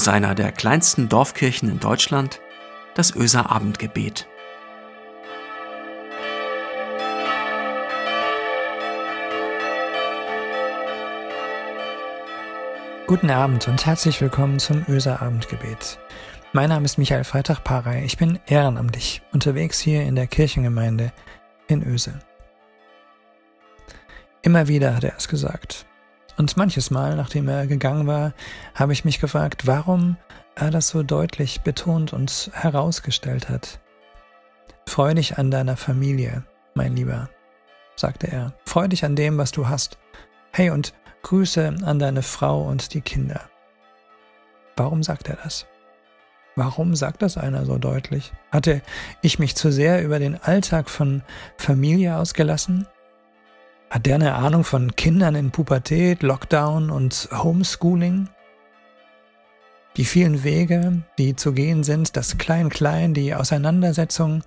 aus einer der kleinsten Dorfkirchen in Deutschland, das Öser Abendgebet. Guten Abend und herzlich willkommen zum Öser Abendgebet. Mein Name ist Michael Freitag-Parey. Ich bin ehrenamtlich unterwegs hier in der Kirchengemeinde in Öse. Immer wieder hat er es gesagt. Und manches Mal, nachdem er gegangen war, habe ich mich gefragt, warum er das so deutlich betont und herausgestellt hat. Freu dich an deiner Familie, mein Lieber, sagte er. Freu dich an dem, was du hast. Hey, und Grüße an deine Frau und die Kinder. Warum sagt er das? Warum sagt das einer so deutlich? Hatte ich mich zu sehr über den Alltag von Familie ausgelassen? Hat der eine Ahnung von Kindern in Pubertät, Lockdown und Homeschooling? Die vielen Wege, die zu gehen sind, das Klein-Klein, die Auseinandersetzung,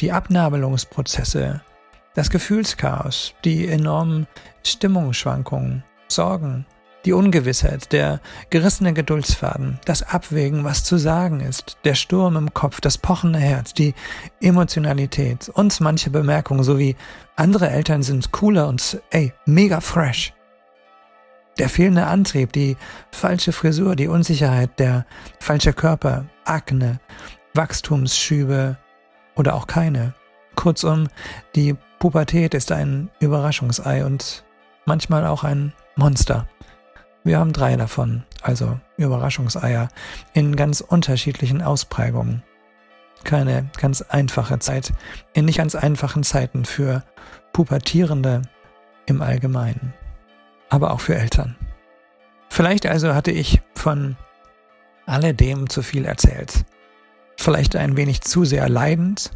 die Abnabelungsprozesse, das Gefühlschaos, die enormen Stimmungsschwankungen, Sorgen, die Ungewissheit, der gerissene Geduldsfaden, das Abwägen, was zu sagen ist, der Sturm im Kopf, das pochende Herz, die Emotionalität und manche Bemerkungen sowie andere Eltern sind cooler und ey, mega fresh. Der fehlende Antrieb, die falsche Frisur, die Unsicherheit, der falsche Körper, Akne, Wachstumsschübe oder auch keine. Kurzum, die Pubertät ist ein Überraschungsei und manchmal auch ein Monster. Wir haben drei davon, also Überraschungseier, in ganz unterschiedlichen Ausprägungen. Keine ganz einfache Zeit, in nicht ganz einfachen Zeiten für Pubertierende im Allgemeinen, aber auch für Eltern. Vielleicht also hatte ich von alledem zu viel erzählt. Vielleicht ein wenig zu sehr leidend.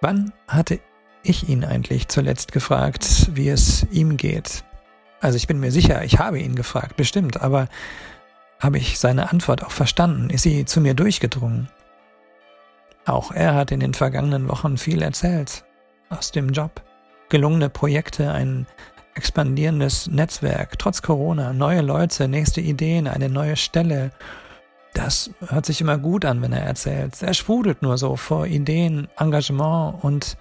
Wann hatte ich ihn eigentlich zuletzt gefragt, wie es ihm geht? Also ich bin mir sicher, ich habe ihn gefragt, bestimmt, aber habe ich seine Antwort auch verstanden? Ist sie zu mir durchgedrungen? Auch er hat in den vergangenen Wochen viel erzählt. Aus dem Job, gelungene Projekte, ein expandierendes Netzwerk, trotz Corona, neue Leute, nächste Ideen, eine neue Stelle. Das hört sich immer gut an, wenn er erzählt. Er sprudelt nur so vor Ideen, Engagement und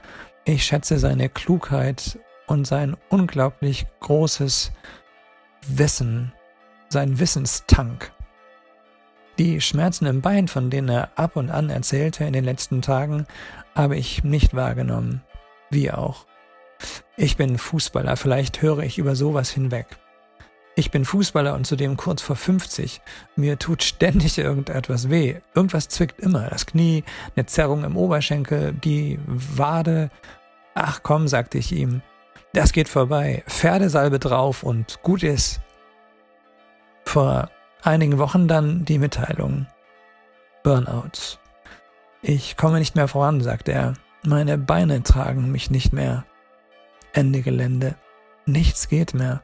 ich schätze seine Klugheit und sein unglaublich großes Wissen, sein Wissenstank. Die Schmerzen im Bein, von denen er ab und an erzählte in den letzten Tagen, habe ich nicht wahrgenommen. Wie auch. Ich bin Fußballer, vielleicht höre ich über sowas hinweg. Ich bin Fußballer und zudem kurz vor 50. Mir tut ständig irgendetwas weh. Irgendwas zwickt immer. Das Knie, eine Zerrung im Oberschenkel, die Wade. Ach komm, sagte ich ihm, das geht vorbei. Pferdesalbe drauf und gut ist. Vor einigen Wochen dann die Mitteilung. Burnouts. Ich komme nicht mehr voran, sagte er. Meine Beine tragen mich nicht mehr. Ende Gelände. Nichts geht mehr.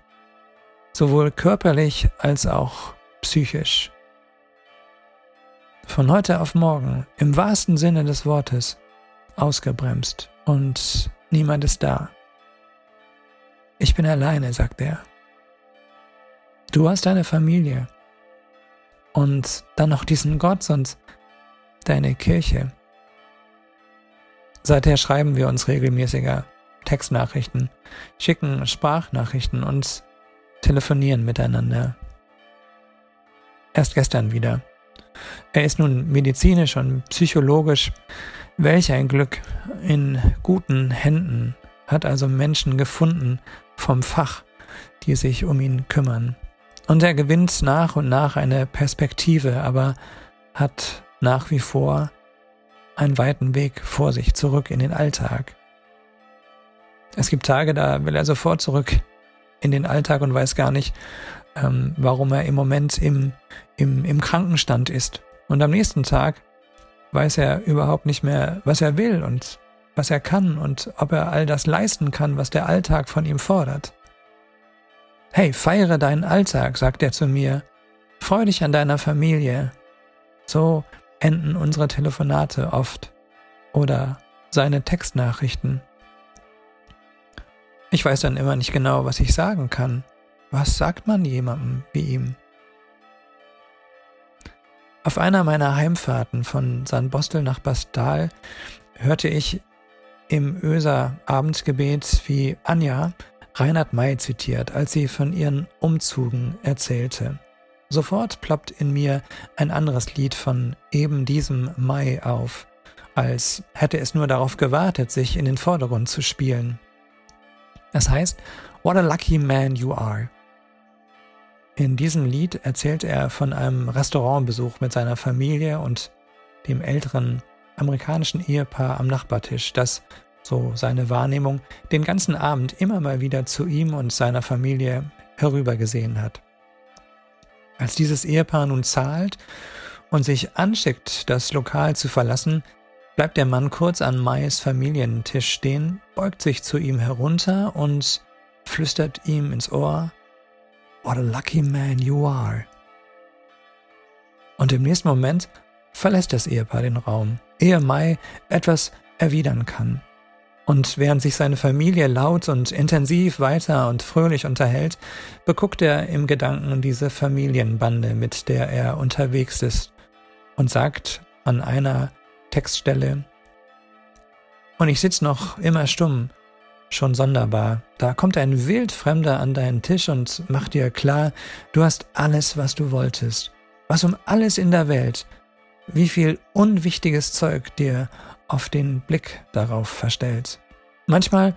Sowohl körperlich als auch psychisch. Von heute auf morgen, im wahrsten Sinne des Wortes, ausgebremst und niemand ist da. Ich bin alleine, sagt er. Du hast eine Familie. Und dann noch diesen Gott und deine Kirche. Seither schreiben wir uns regelmäßiger Textnachrichten, schicken Sprachnachrichten und telefonieren miteinander. Erst gestern wieder. Er ist nun medizinisch und psychologisch welch ein Glück in guten Händen, hat also Menschen gefunden, vom Fach, die sich um ihn kümmern. Und er gewinnt nach und nach eine Perspektive, aber hat nach wie vor einen weiten Weg vor sich zurück in den Alltag. Es gibt Tage, da will er sofort zurück in den Alltag und weiß gar nicht, ähm, warum er im Moment im, im, im Krankenstand ist. Und am nächsten Tag weiß er überhaupt nicht mehr, was er will und was er kann und ob er all das leisten kann, was der Alltag von ihm fordert. Hey, feiere deinen Alltag, sagt er zu mir. Freu dich an deiner Familie. So enden unsere Telefonate oft oder seine Textnachrichten. Ich weiß dann immer nicht genau, was ich sagen kann. Was sagt man jemandem wie ihm? Auf einer meiner Heimfahrten von San Bostel nach Bastal hörte ich im Öser Abendgebet, wie Anja Reinhard May zitiert, als sie von ihren Umzügen erzählte. Sofort ploppt in mir ein anderes Lied von eben diesem Mai auf, als hätte es nur darauf gewartet, sich in den Vordergrund zu spielen. Es heißt What a Lucky Man You Are. In diesem Lied erzählt er von einem Restaurantbesuch mit seiner Familie und dem älteren amerikanischen Ehepaar am Nachbartisch, das, so seine Wahrnehmung, den ganzen Abend immer mal wieder zu ihm und seiner Familie herübergesehen hat. Als dieses Ehepaar nun zahlt und sich anschickt, das Lokal zu verlassen, bleibt der Mann kurz an Mais Familientisch stehen, beugt sich zu ihm herunter und flüstert ihm ins Ohr, What a lucky man you are. Und im nächsten Moment verlässt das Ehepaar den Raum, ehe Mai etwas erwidern kann. Und während sich seine Familie laut und intensiv weiter und fröhlich unterhält, beguckt er im Gedanken diese Familienbande, mit der er unterwegs ist, und sagt an einer Textstelle, und ich sitz noch immer stumm, schon sonderbar. Da kommt ein Wildfremder an deinen Tisch und macht dir klar, du hast alles, was du wolltest. Was um alles in der Welt. Wie viel unwichtiges Zeug dir auf den Blick darauf verstellt. Manchmal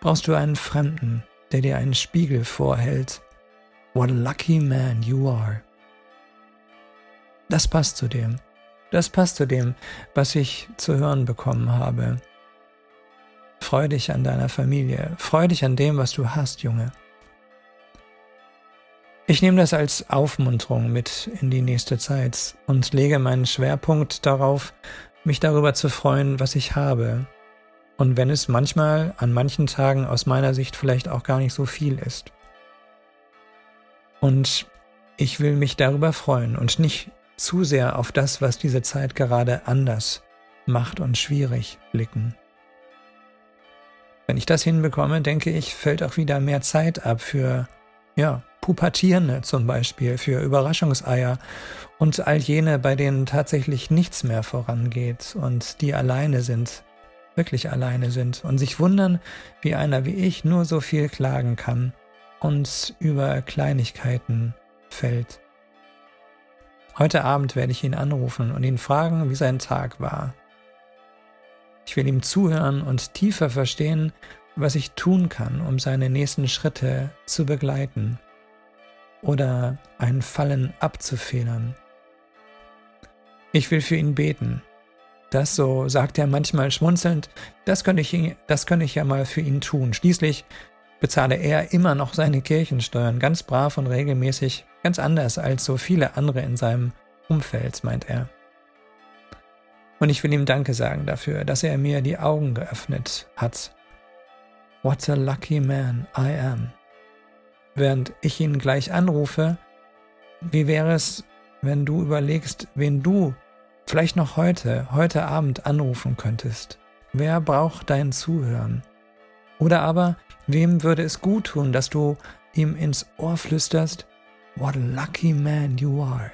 brauchst du einen Fremden, der dir einen Spiegel vorhält. What a lucky man you are. Das passt zu dem. Das passt zu dem, was ich zu hören bekommen habe. Freu dich an deiner Familie. Freu dich an dem, was du hast, Junge. Ich nehme das als Aufmunterung mit in die nächste Zeit und lege meinen Schwerpunkt darauf, mich darüber zu freuen, was ich habe. Und wenn es manchmal an manchen Tagen aus meiner Sicht vielleicht auch gar nicht so viel ist. Und ich will mich darüber freuen und nicht zu sehr auf das, was diese Zeit gerade anders macht und schwierig blicken. Wenn ich das hinbekomme, denke ich, fällt auch wieder mehr Zeit ab für, ja, Pubertierende zum Beispiel, für Überraschungseier und all jene, bei denen tatsächlich nichts mehr vorangeht und die alleine sind, wirklich alleine sind und sich wundern, wie einer wie ich nur so viel klagen kann und über Kleinigkeiten fällt. Heute Abend werde ich ihn anrufen und ihn fragen, wie sein Tag war. Ich will ihm zuhören und tiefer verstehen, was ich tun kann, um seine nächsten Schritte zu begleiten oder ein Fallen abzufedern. Ich will für ihn beten. Das, so sagt er manchmal schmunzelnd, das könnte ich, das könnte ich ja mal für ihn tun. Schließlich bezahle er immer noch seine Kirchensteuern, ganz brav und regelmäßig, ganz anders als so viele andere in seinem Umfeld, meint er. Und ich will ihm Danke sagen dafür, dass er mir die Augen geöffnet hat. What a lucky man I am während ich ihn gleich anrufe, wie wäre es, wenn du überlegst, wen du vielleicht noch heute, heute Abend anrufen könntest? Wer braucht dein Zuhören? Oder aber, wem würde es gut tun, dass du ihm ins Ohr flüsterst, What a lucky man you are.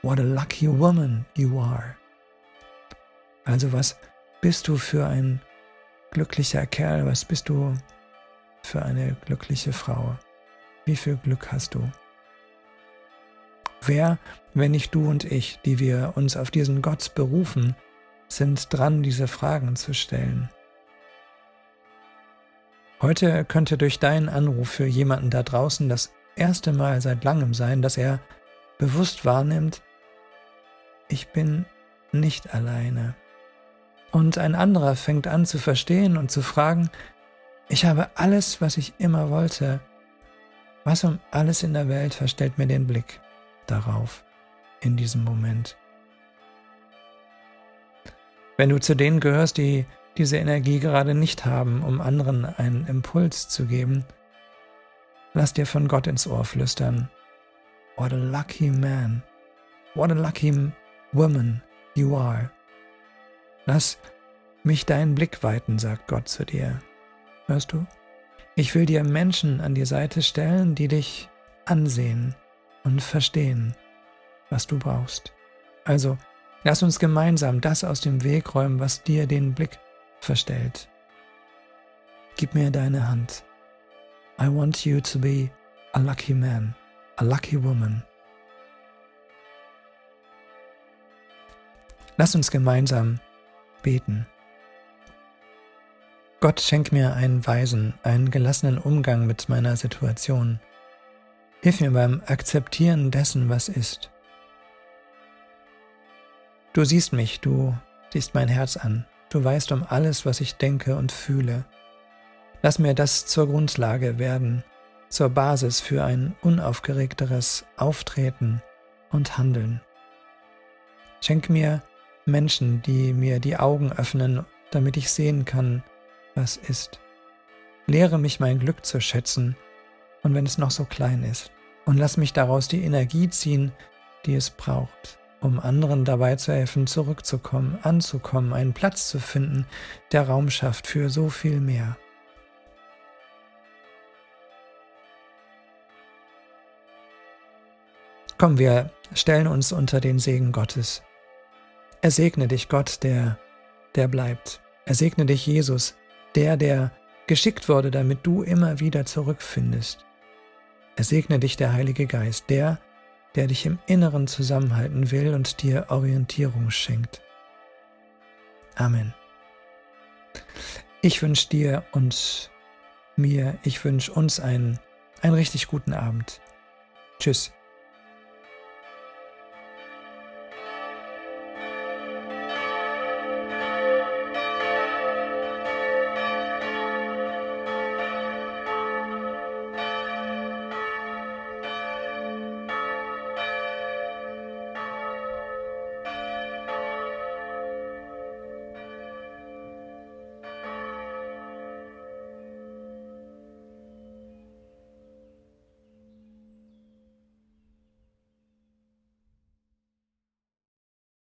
What a lucky woman you are. Also was bist du für ein glücklicher Kerl, was bist du für eine glückliche Frau? Wie viel Glück hast du? Wer, wenn nicht du und ich, die wir uns auf diesen Gott berufen, sind dran, diese Fragen zu stellen? Heute könnte durch deinen Anruf für jemanden da draußen das erste Mal seit langem sein, dass er bewusst wahrnimmt, ich bin nicht alleine. Und ein anderer fängt an zu verstehen und zu fragen, ich habe alles, was ich immer wollte. Was um alles in der Welt verstellt mir den Blick darauf in diesem Moment. Wenn du zu denen gehörst, die diese Energie gerade nicht haben, um anderen einen Impuls zu geben, lass dir von Gott ins Ohr flüstern. What a lucky man. What a lucky woman you are. Lass mich deinen Blick weiten, sagt Gott zu dir. Hörst du? Ich will dir Menschen an die Seite stellen, die dich ansehen und verstehen. was du brauchst. Also, lass uns gemeinsam das aus dem Weg räumen, was dir den Blick verstellt. Gib mir deine Hand. I want you to be a lucky man, a lucky woman. Lass uns gemeinsam beten. Gott schenk mir einen weisen, einen gelassenen Umgang mit meiner Situation. Hilf mir beim Akzeptieren dessen, was ist. Du siehst mich, du siehst mein Herz an, du weißt um alles, was ich denke und fühle. Lass mir das zur Grundlage werden, zur Basis für ein unaufgeregteres Auftreten und Handeln. Schenk mir Menschen, die mir die Augen öffnen, damit ich sehen kann, was ist. Lehre mich mein Glück zu schätzen, und wenn es noch so klein ist, und lass mich daraus die Energie ziehen, die es braucht, um anderen dabei zu helfen, zurückzukommen, anzukommen, einen Platz zu finden, der Raum schafft für so viel mehr. Komm, wir stellen uns unter den Segen Gottes. Er segne dich, Gott, der, der bleibt. Er segne dich, Jesus, der, der geschickt wurde, damit du immer wieder zurückfindest. Er segne dich, der Heilige Geist, der, der dich im Inneren zusammenhalten will und dir Orientierung schenkt. Amen. Ich wünsche dir und mir, ich wünsche uns einen, einen richtig guten Abend. Tschüss.